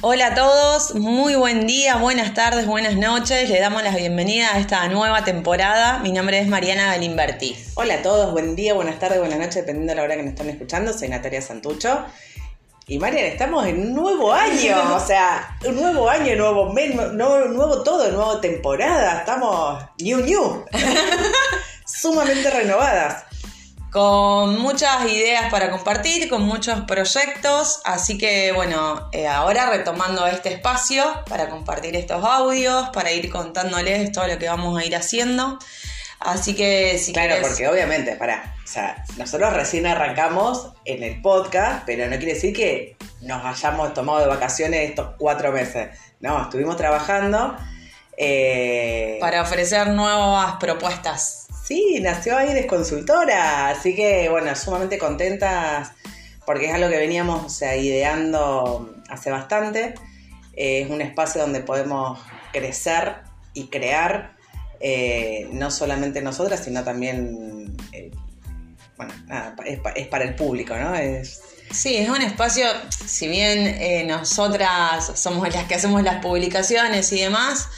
Hola a todos, muy buen día, buenas tardes, buenas noches. Le damos la bienvenida a esta nueva temporada. Mi nombre es Mariana Galimberti. Hola a todos, buen día, buenas tardes, buenas noches, dependiendo de la hora que nos están escuchando. Soy Natalia Santucho. Y Mariana, estamos en un nuevo año, o sea, un nuevo año, nuevo mes, nuevo, nuevo todo, nueva temporada. Estamos new, new. Sumamente renovadas con muchas ideas para compartir, con muchos proyectos, así que bueno, eh, ahora retomando este espacio para compartir estos audios, para ir contándoles todo lo que vamos a ir haciendo. Así que si Claro, porque obviamente, para, o sea, nosotros recién arrancamos en el podcast, pero no quiere decir que nos hayamos tomado de vacaciones estos cuatro meses. No, estuvimos trabajando. Eh, para ofrecer nuevas propuestas. Sí, nació Aires Consultora, así que bueno, sumamente contentas porque es algo que veníamos ideando hace bastante. Eh, es un espacio donde podemos crecer y crear, eh, no solamente nosotras, sino también, eh, bueno, nada, es, para el público, ¿no? Sí, es un espacio, si bien nosotras somos las que hacemos las publicaciones y demás,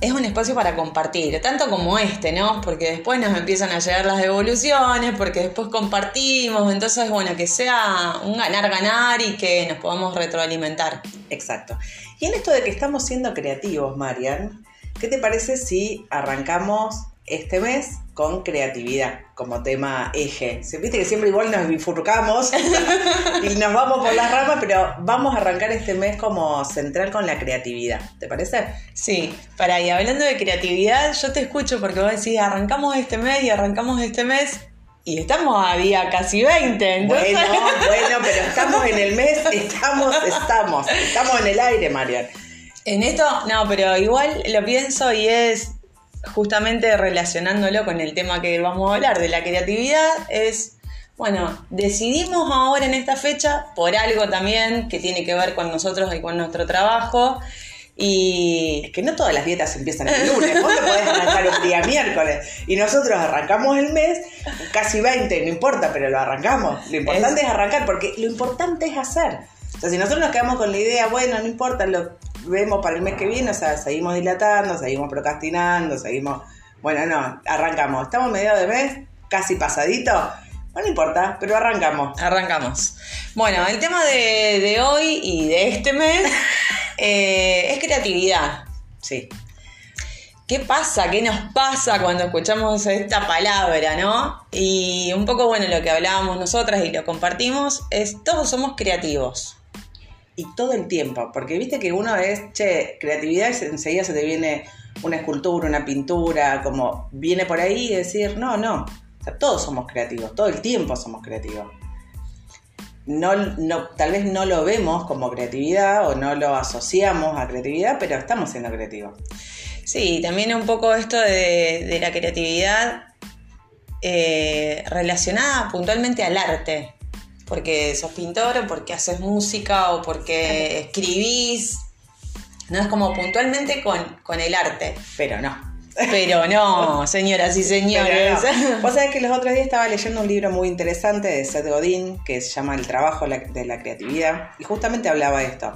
es un espacio para compartir, tanto como este, ¿no? Porque después nos empiezan a llegar las devoluciones, porque después compartimos, entonces, bueno, que sea un ganar-ganar y que nos podamos retroalimentar. Exacto. Y en esto de que estamos siendo creativos, Marian, ¿qué te parece si arrancamos este mes con creatividad como tema eje. Viste que siempre igual nos bifurcamos y nos vamos por las ramas, pero vamos a arrancar este mes como central con la creatividad. ¿Te parece? Sí, para y hablando de creatividad, yo te escucho porque vos decís, arrancamos este mes y arrancamos este mes. Y estamos a día casi 20, Bueno, bueno, pero estamos en el mes, estamos, estamos, estamos en el aire, Marian. En esto, no, pero igual lo pienso y es justamente relacionándolo con el tema que vamos a hablar de la creatividad, es, bueno, decidimos ahora en esta fecha, por algo también que tiene que ver con nosotros y con nuestro trabajo, y es que no todas las dietas empiezan el lunes, vos te podés arrancar un día miércoles. Y nosotros arrancamos el mes, casi 20, no importa, pero lo arrancamos. Lo importante es, arrancar, porque lo importante es hacer. O sea, si nosotros nos quedamos con la idea, bueno, no importa, lo, vemos para el mes que viene, o sea, seguimos dilatando, seguimos procrastinando, seguimos... Bueno, no, arrancamos. Estamos medio de mes, casi pasadito. No importa, pero arrancamos. Arrancamos. Bueno, el tema de, hoy y de este mes eh, es creatividad. Sí. ¿Qué pasa? ¿Qué nos pasa cuando escuchamos esta palabra, no? Y un poco, bueno, lo que hablábamos nosotras y lo compartimos es todos somos creativos y todo el tiempo, porque viste que uno es, che, creatividad, enseguida se te viene una escultura, una pintura, como viene por ahí y decir, no, no, o sea, todos somos creativos, todo el tiempo somos creativos. No, no, tal vez no lo vemos como creatividad o no lo asociamos a creatividad, pero estamos siendo creativos. Sí, también un poco esto de, la creatividad eh, relacionada puntualmente al arte porque sos pintor o porque haces música o porque escribís. No es como puntualmente con, el arte. Pero no. Pero no, señoras y señores. Vos sabés que los otros días estaba leyendo un libro muy interesante de Seth Godin que se llama El trabajo de la creatividad y justamente hablaba de esto.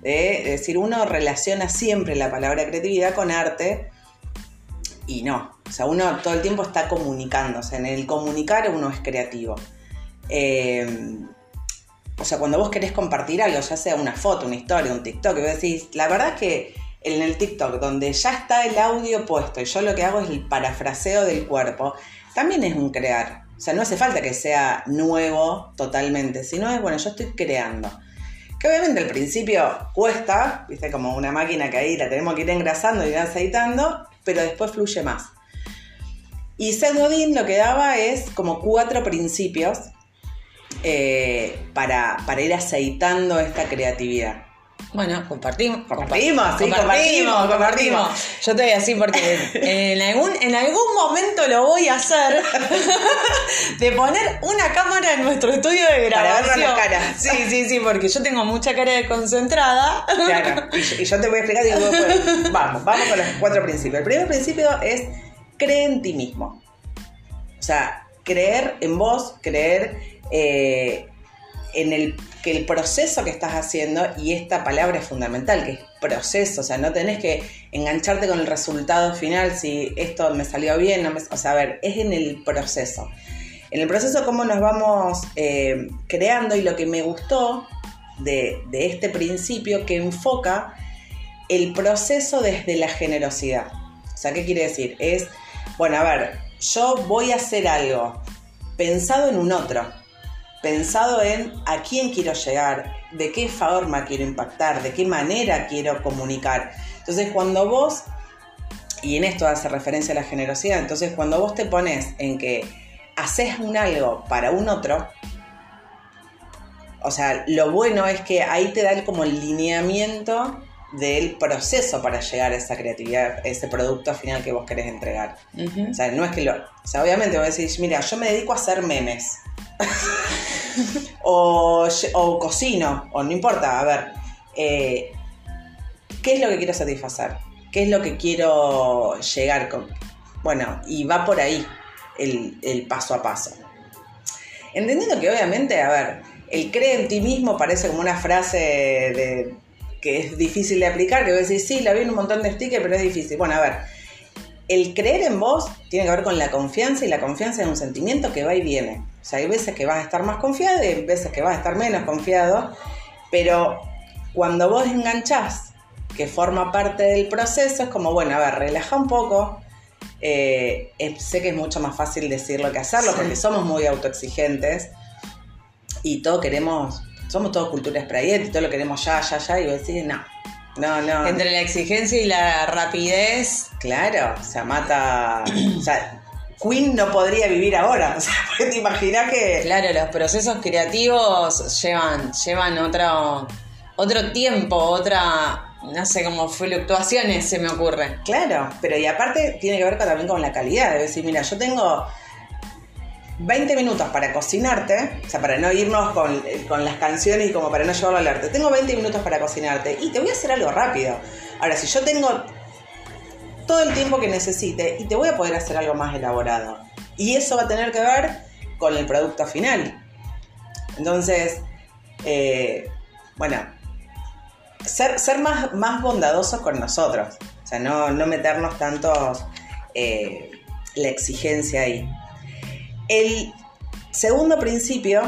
De decir, uno relaciona siempre la palabra creatividad con arte y no. O sea, uno todo el tiempo está comunicándose. En el comunicar uno es creativo. Eh, o sea, cuando vos querés compartir algo, ya sea una foto, una historia, un TikTok, y vos decís, la verdad es que en el TikTok, donde ya está el audio puesto y yo lo que hago es el parafraseo del cuerpo, también es un crear. O sea, no hace falta que sea nuevo totalmente, sino es, bueno, yo estoy creando. Que obviamente al principio cuesta, viste, como una máquina que ahí la tenemos que ir engrasando y aceitando, pero después fluye más. Y Seth Godin lo que daba es como cuatro principios eh, para, para ir aceitando esta creatividad. Bueno, compartimos. Compartimos, sí, compartimos, compartimos, Yo te voy así porque en algún, en algún momento lo voy a hacer de poner una cámara en nuestro estudio de grabación. Para ver la cara. Sí, sí, sí, porque yo tengo mucha cara de concentrada. Claro, y yo, te voy a explicar y vamos, vamos con los cuatro principios. El primer principio es cree en ti mismo. O sea, creer en vos, creer eh, en el que el proceso que estás haciendo, y esta palabra es fundamental, que es proceso, o sea, no tenés que engancharte con el resultado final, si esto me salió bien, no me, o sea, a ver, es en el proceso. En el proceso cómo nos vamos eh, creando y lo que me gustó de, de este principio que enfoca el proceso desde la generosidad. O sea, ¿qué quiere decir? Es, bueno, a ver, yo voy a hacer algo pensado en un otro, pensado en a quién quiero llegar, de qué forma quiero impactar, de qué manera quiero comunicar. Entonces, cuando vos, y en esto hace referencia a la generosidad, entonces cuando vos te pones en que haces un algo para un otro, o sea, lo bueno es que ahí te da como el lineamiento del proceso para llegar a esa creatividad, ese producto final que vos querés entregar. O sea, no es que lo. O sea, obviamente vos decís, mira, yo me dedico a hacer memes. o, cocino, o no importa, a ver. Eh, ¿Qué es lo que quiero satisfacer? ¿Qué es lo que quiero llegar con? Bueno, y va por ahí el, el paso a paso. Entendiendo que obviamente, a ver, el cree en ti mismo parece como una frase de que es difícil de aplicar, que vos decís, sí, la vi en un montón de stickers, pero es difícil. Bueno, a ver, el creer en vos tiene que ver con la confianza y la confianza es un sentimiento que va y viene. O sea, hay veces que vas a estar más confiado y hay veces que vas a estar menos confiado, pero cuando vos enganchás, que forma parte del proceso, es como, bueno, a ver, relaja un poco. Eh, sé que es mucho más fácil decirlo que hacerlo porque somos muy autoexigentes y todo queremos somos todos cultura sprayet y todo lo queremos ya, ya, ya, y vos decís, no, no, no. Entre la exigencia y la rapidez. Claro, o sea, mata. o sea, Queen no podría vivir ahora. O sea, te imaginas que. Claro, los procesos creativos llevan, llevan otro, otro tiempo, otra. No sé, como fluctuaciones se me ocurre. Claro, pero y aparte tiene que ver también con la calidad. Es decir, mira, yo tengo 20 minutos para cocinarte, o sea, para no irnos con, las canciones y como para no llevarlo al arte. Tengo 20 minutos para cocinarte y te voy a hacer algo rápido. Ahora, si yo tengo todo el tiempo que necesite y te voy a poder hacer algo más elaborado. Y eso va a tener que ver con el producto final. Entonces, eh, bueno, ser, ser más, más bondadosos con nosotros. O sea, no, no meternos tanto eh, la exigencia ahí. El segundo principio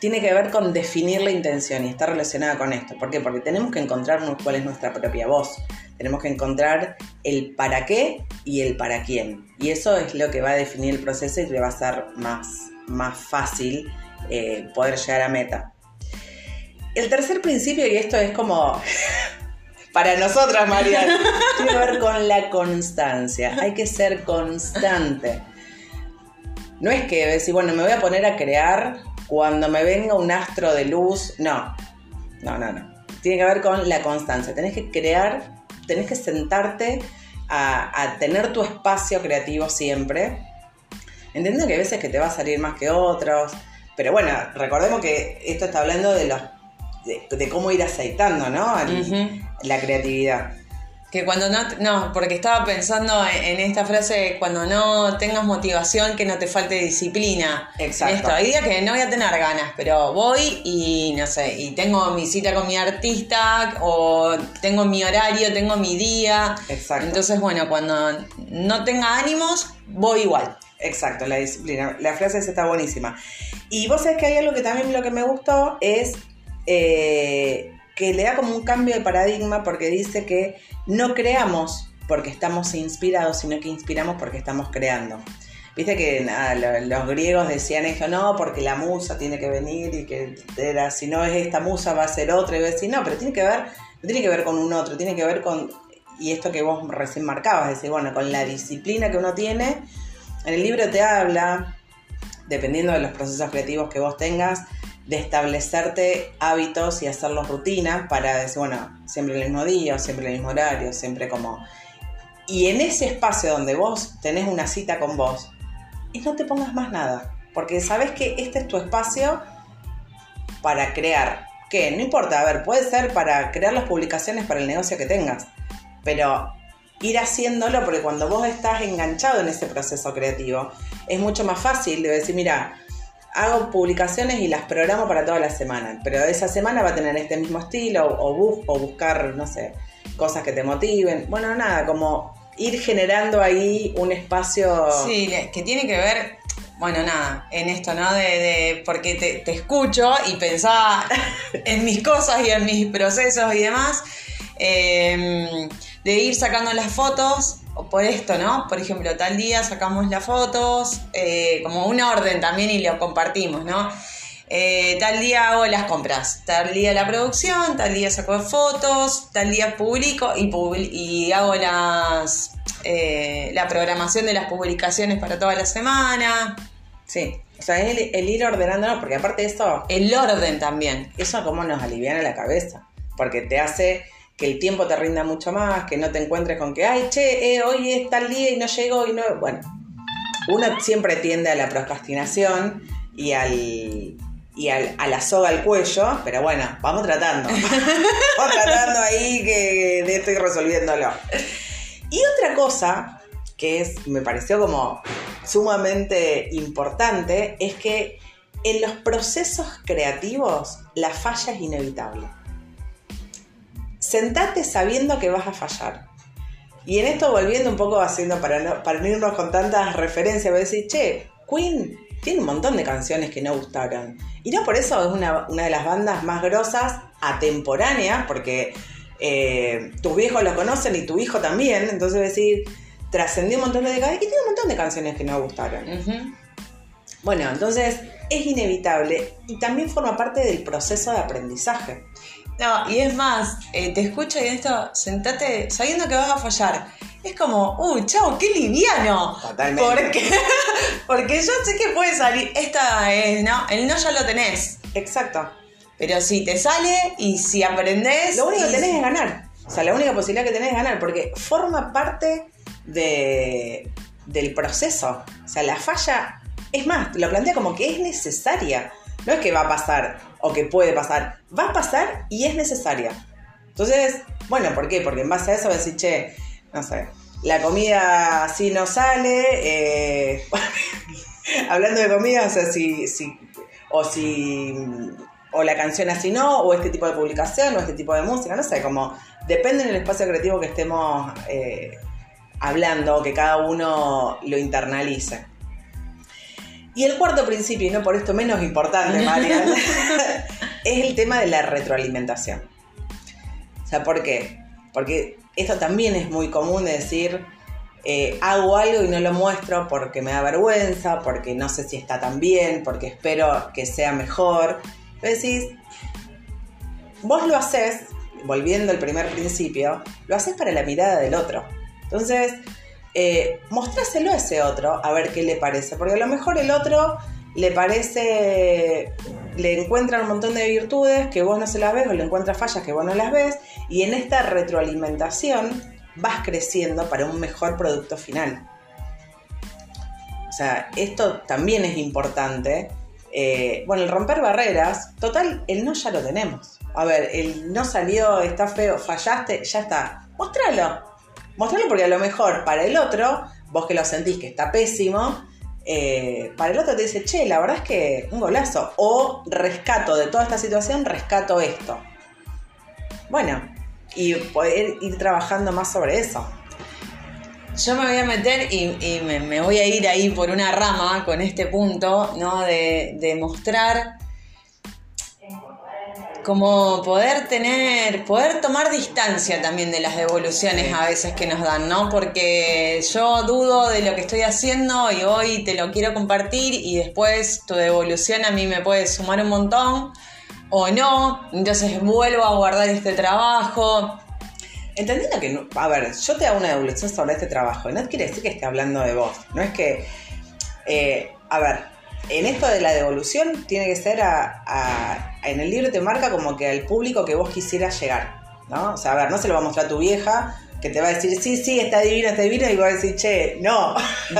tiene que ver con definir la intención y está relacionada con esto. ¿Por qué? Porque tenemos que encontrarnos cuál es nuestra propia voz. Tenemos que encontrar el para qué y el para quién. Y eso es lo que va a definir el proceso y le va a ser más, más fácil eh, poder llegar a meta. El tercer principio, y esto es como para nosotras, María, tiene que ver con la constancia. Hay que ser constante. No es que decir, bueno, me voy a poner a crear cuando me venga un astro de luz. No, no, no, no. Tiene que ver con la constancia. Tenés que crear, tenés que sentarte a, tener tu espacio creativo siempre. Entiendo que hay veces que te va a salir más que otros. Pero bueno, recordemos que esto está hablando de los de, cómo ir aceitando, ¿no? La creatividad. Que cuando no, no, porque estaba pensando en esta frase, cuando no tengas motivación, que no te falte disciplina. Exacto. Esto, hay días que no voy a tener ganas, pero voy y no sé, y tengo mi cita con mi artista, o tengo mi horario, tengo mi día. Exacto. Entonces, bueno, cuando no tenga ánimos, voy igual. Exacto, la disciplina. La frase esa está buenísima. Y vos sabés que hay algo que también lo que me gustó es eh, que le da como un cambio de paradigma porque dice que no creamos porque estamos inspirados, sino que inspiramos porque estamos creando. Viste que los griegos decían eso, no, porque la musa tiene que venir y que era, si no es esta musa va a ser otra, y voy a decir, no, pero tiene que ver, no tiene que ver con un otro, tiene que ver con, y esto que vos recién marcabas, decir, bueno, con la disciplina que uno tiene. En el libro te habla, dependiendo de los procesos creativos que vos tengas, de establecerte hábitos y hacerlos rutinas para decir, bueno, siempre el mismo día, siempre el mismo horario, siempre como... Y en ese espacio donde vos tenés una cita con vos, y no te pongas más nada, porque sabes que este es tu espacio para crear. ¿Qué? No importa, a ver, puede ser para crear las publicaciones para el negocio que tengas, pero ir haciéndolo porque cuando vos estás enganchado en ese proceso creativo, es mucho más fácil de decir, mira, hago publicaciones y las programo para toda la semana, pero esa semana va a tener este mismo estilo o, o buscar, no sé, cosas que te motiven. Bueno, nada, como ir generando ahí un espacio... Sí, que tiene que ver, bueno, nada, en esto, ¿no? De, porque te, escucho y pensaba en mis cosas y en mis procesos y demás, em, de ir sacando las fotos, o por esto, ¿no? Por ejemplo, tal día sacamos las fotos, eh, como un orden también y lo compartimos, ¿no? Eh, tal día hago las compras, tal día la producción, tal día saco fotos, tal día publico y, y hago las, eh, la programación de las publicaciones para toda la semana. Sí, o sea, es el, ir ordenándonos, porque aparte de eso... El orden también. Eso como nos aliviana la cabeza, porque te hace que el tiempo te rinda mucho más, que no te encuentres con que, ay, che, eh, hoy es tal día y no llego y no... Bueno, uno siempre tiende a la procrastinación y al y a la soga al cuello, pero bueno, vamos tratando. vamos tratando ahí que de estoy resolviéndolo. Y otra cosa que es, me pareció como sumamente importante es que en los procesos creativos la falla es inevitable. Sentate sabiendo que vas a fallar. Y en esto volviendo un poco haciendo para no, para no irnos con tantas referencias, voy a decir, che, Queen tiene un montón de canciones que no gustaron. Y no por eso es una, de las bandas más grosas, atemporáneas, porque eh, tus viejos lo conocen y tu hijo también. Entonces decir, trascendió un montón de décadas y tiene un montón de canciones que no gustaron. Bueno, entonces es inevitable y también forma parte del proceso de aprendizaje. No, y es más, eh, te escucho y en esto, sentate sabiendo que vas a fallar es como, uy, chao, qué liviano. Totalmente. Porque, porque yo sé que puede salir. Esta es, ¿no? El no ya lo tenés. Exacto. Pero si te sale y si aprendés. Lo único que tenés es ganar. O sea, la única posibilidad que tenés es ganar, porque forma parte de, del proceso. O sea, la falla, es más, lo plantea como que es necesaria. No es que va a pasar o que puede pasar. Va a pasar y es necesaria. Entonces, bueno, ¿por qué? Porque en base a eso vas a decir, che, no sé, la comida así no sale, eh, hablando de comida, o sea, si, si, o si, o la canción así no, o este tipo de publicación, o este tipo de música, no sé, como depende del espacio creativo que estemos eh, hablando, que cada uno lo internalice. Y el cuarto principio, y no por esto menos importante, Marian, es el tema de la retroalimentación. O sea, ¿por qué? Porque esto también es muy común de decir, eh, hago algo y no lo muestro porque me da vergüenza, porque no sé si está tan bien, porque espero que sea mejor. Pero decís, vos lo haces, volviendo al primer principio, lo haces para la mirada del otro. Entonces, eh, mostráselo a ese otro a ver qué le parece, porque a lo mejor el otro le parece, le encuentra un montón de virtudes que vos no se las ves o le encuentra fallas que vos no las ves y en esta retroalimentación vas creciendo para un mejor producto final. O sea, esto también es importante. Eh, bueno, el romper barreras, total, el no ya lo tenemos. A ver, el no salió, está feo, fallaste, ya está. Mostralo. Mostralo porque a lo mejor para el otro, vos que lo sentís que está pésimo, eh, para el otro te dice, che, la verdad es que un golazo. O rescato de toda esta situación, rescato esto. Bueno, y poder ir trabajando más sobre eso. Yo me voy a meter y, me, voy a ir ahí por una rama con este punto, ¿no? De, de mostrar como poder tener, poder tomar distancia también de las devoluciones a veces que nos dan, ¿no? Porque yo dudo de lo que estoy haciendo y hoy te lo quiero compartir y después tu devolución a mí me puede sumar un montón o no, entonces vuelvo a guardar este trabajo. Entendiendo que, a ver, yo te hago una devolución sobre este trabajo no quiere decir que esté hablando de vos, no es que, eh, a ver, en esto de la devolución tiene que ser a, en el libro te marca como que al público que vos quisieras llegar, ¿no? O sea, a ver, no se lo va a mostrar a tu vieja que te va a decir, sí, sí, está divino, está divino, y va a decir, che, no.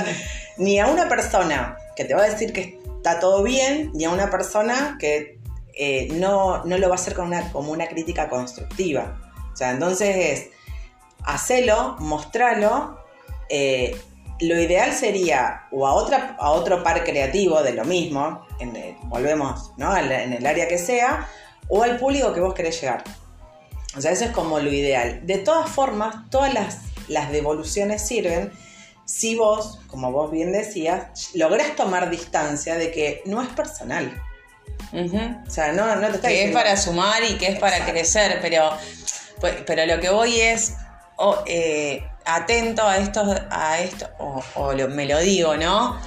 ni a una persona que te va a decir que está todo bien, ni a una persona que eh, no, no, lo va a hacer con una, como una crítica constructiva. O sea, entonces es, hacelo, mostralo, eh, lo ideal sería o a, otra, a otro par creativo de lo mismo, en el- volvemos, ¿no? En el área que sea, o al público que vos querés llegar. O sea, eso es como lo ideal. De todas formas, todas las, las devoluciones sirven si vos, como vos bien decías, lográs tomar distancia de que no es personal. O sea, no, no te está que es para sumar y que es para crecer, pero, pues, pero lo que voy es eh, atento a esto, a esto o, o lo- me lo digo, ¿no?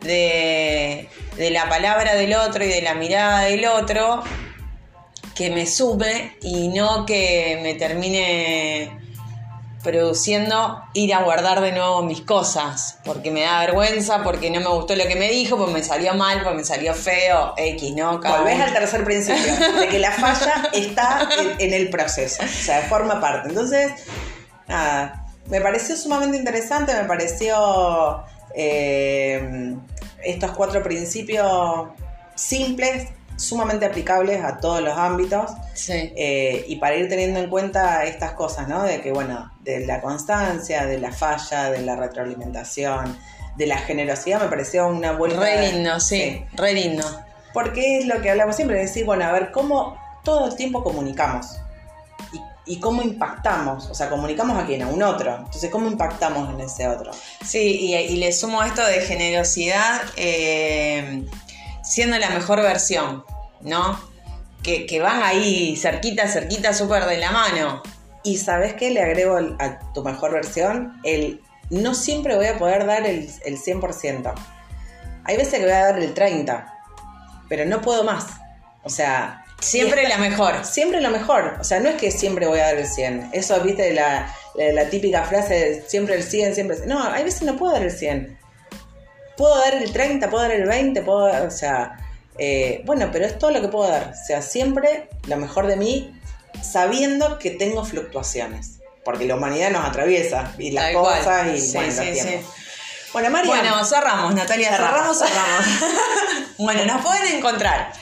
De, de la palabra del otro y de la mirada del otro que me sume y no que me termine produciendo ir a guardar de nuevo mis cosas, porque me da vergüenza, porque no me gustó lo que me dijo, porque me salió mal, porque me salió feo, X, ¿no? Volvés al tercer principio, de que la falla está en, en el proceso, o sea, forma parte. Entonces, nada, me pareció sumamente interesante, me pareció eh, estos cuatro principios simples, sumamente aplicables a todos los ámbitos. Sí. eh, y para ir teniendo en cuenta estas cosas, ¿no? De que, bueno, de la constancia, de la falla, de la retroalimentación, de la generosidad, me pareció una vuelta. Re lindo, sí, re lindo. Porque es lo que hablamos siempre, de decir, bueno, a ver, cómo todo el tiempo comunicamos y, cómo impactamos, o sea, comunicamos a quién, a un otro. Entonces, ¿cómo impactamos en ese otro? Sí, y, y le sumo esto de generosidad eh, siendo la mejor versión, ¿no? Que, que van ahí cerquita, cerquita, súper de la mano. Y ¿sabes qué? Le agrego a tu mejor versión, el no siempre voy a poder dar el, el 100%. Hay veces que voy a dar el 30%, pero no puedo más. O sea... Siempre y la mejor. Siempre lo mejor. O sea, no es que siempre voy a dar el 100. Eso, viste, la, la, la típica frase de siempre el 100, siempre el 100. No, hay veces no puedo dar el 100. Puedo dar el 30, puedo dar el 20, puedo dar, o sea, eh, bueno, pero es todo lo que puedo dar. O sea, siempre lo mejor de mí, sabiendo que tengo fluctuaciones. Porque la humanidad nos atraviesa y las cual. cosas y Sí, bueno, los sí, sí. Bueno, María. Bueno, cerramos, Natalia, cerramos, Cerramos. cerramos. bueno, nos pueden encontrar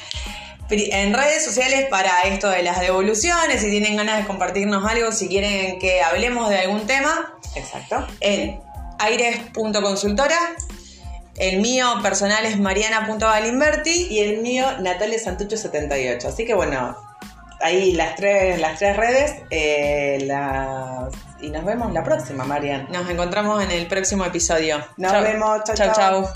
en redes sociales para esto de las devoluciones, si tienen ganas de compartirnos algo, si quieren que hablemos de algún tema, Exacto. en aires.consultora. El mío personal es mariana.galimberti. Y el mío, Natalia Santucho 78. Así que bueno, ahí las tres, las tres redes. eh, las- y nos vemos la próxima, Marian. Nos encontramos en el próximo episodio. Nos Chau. vemos. Chau. chau.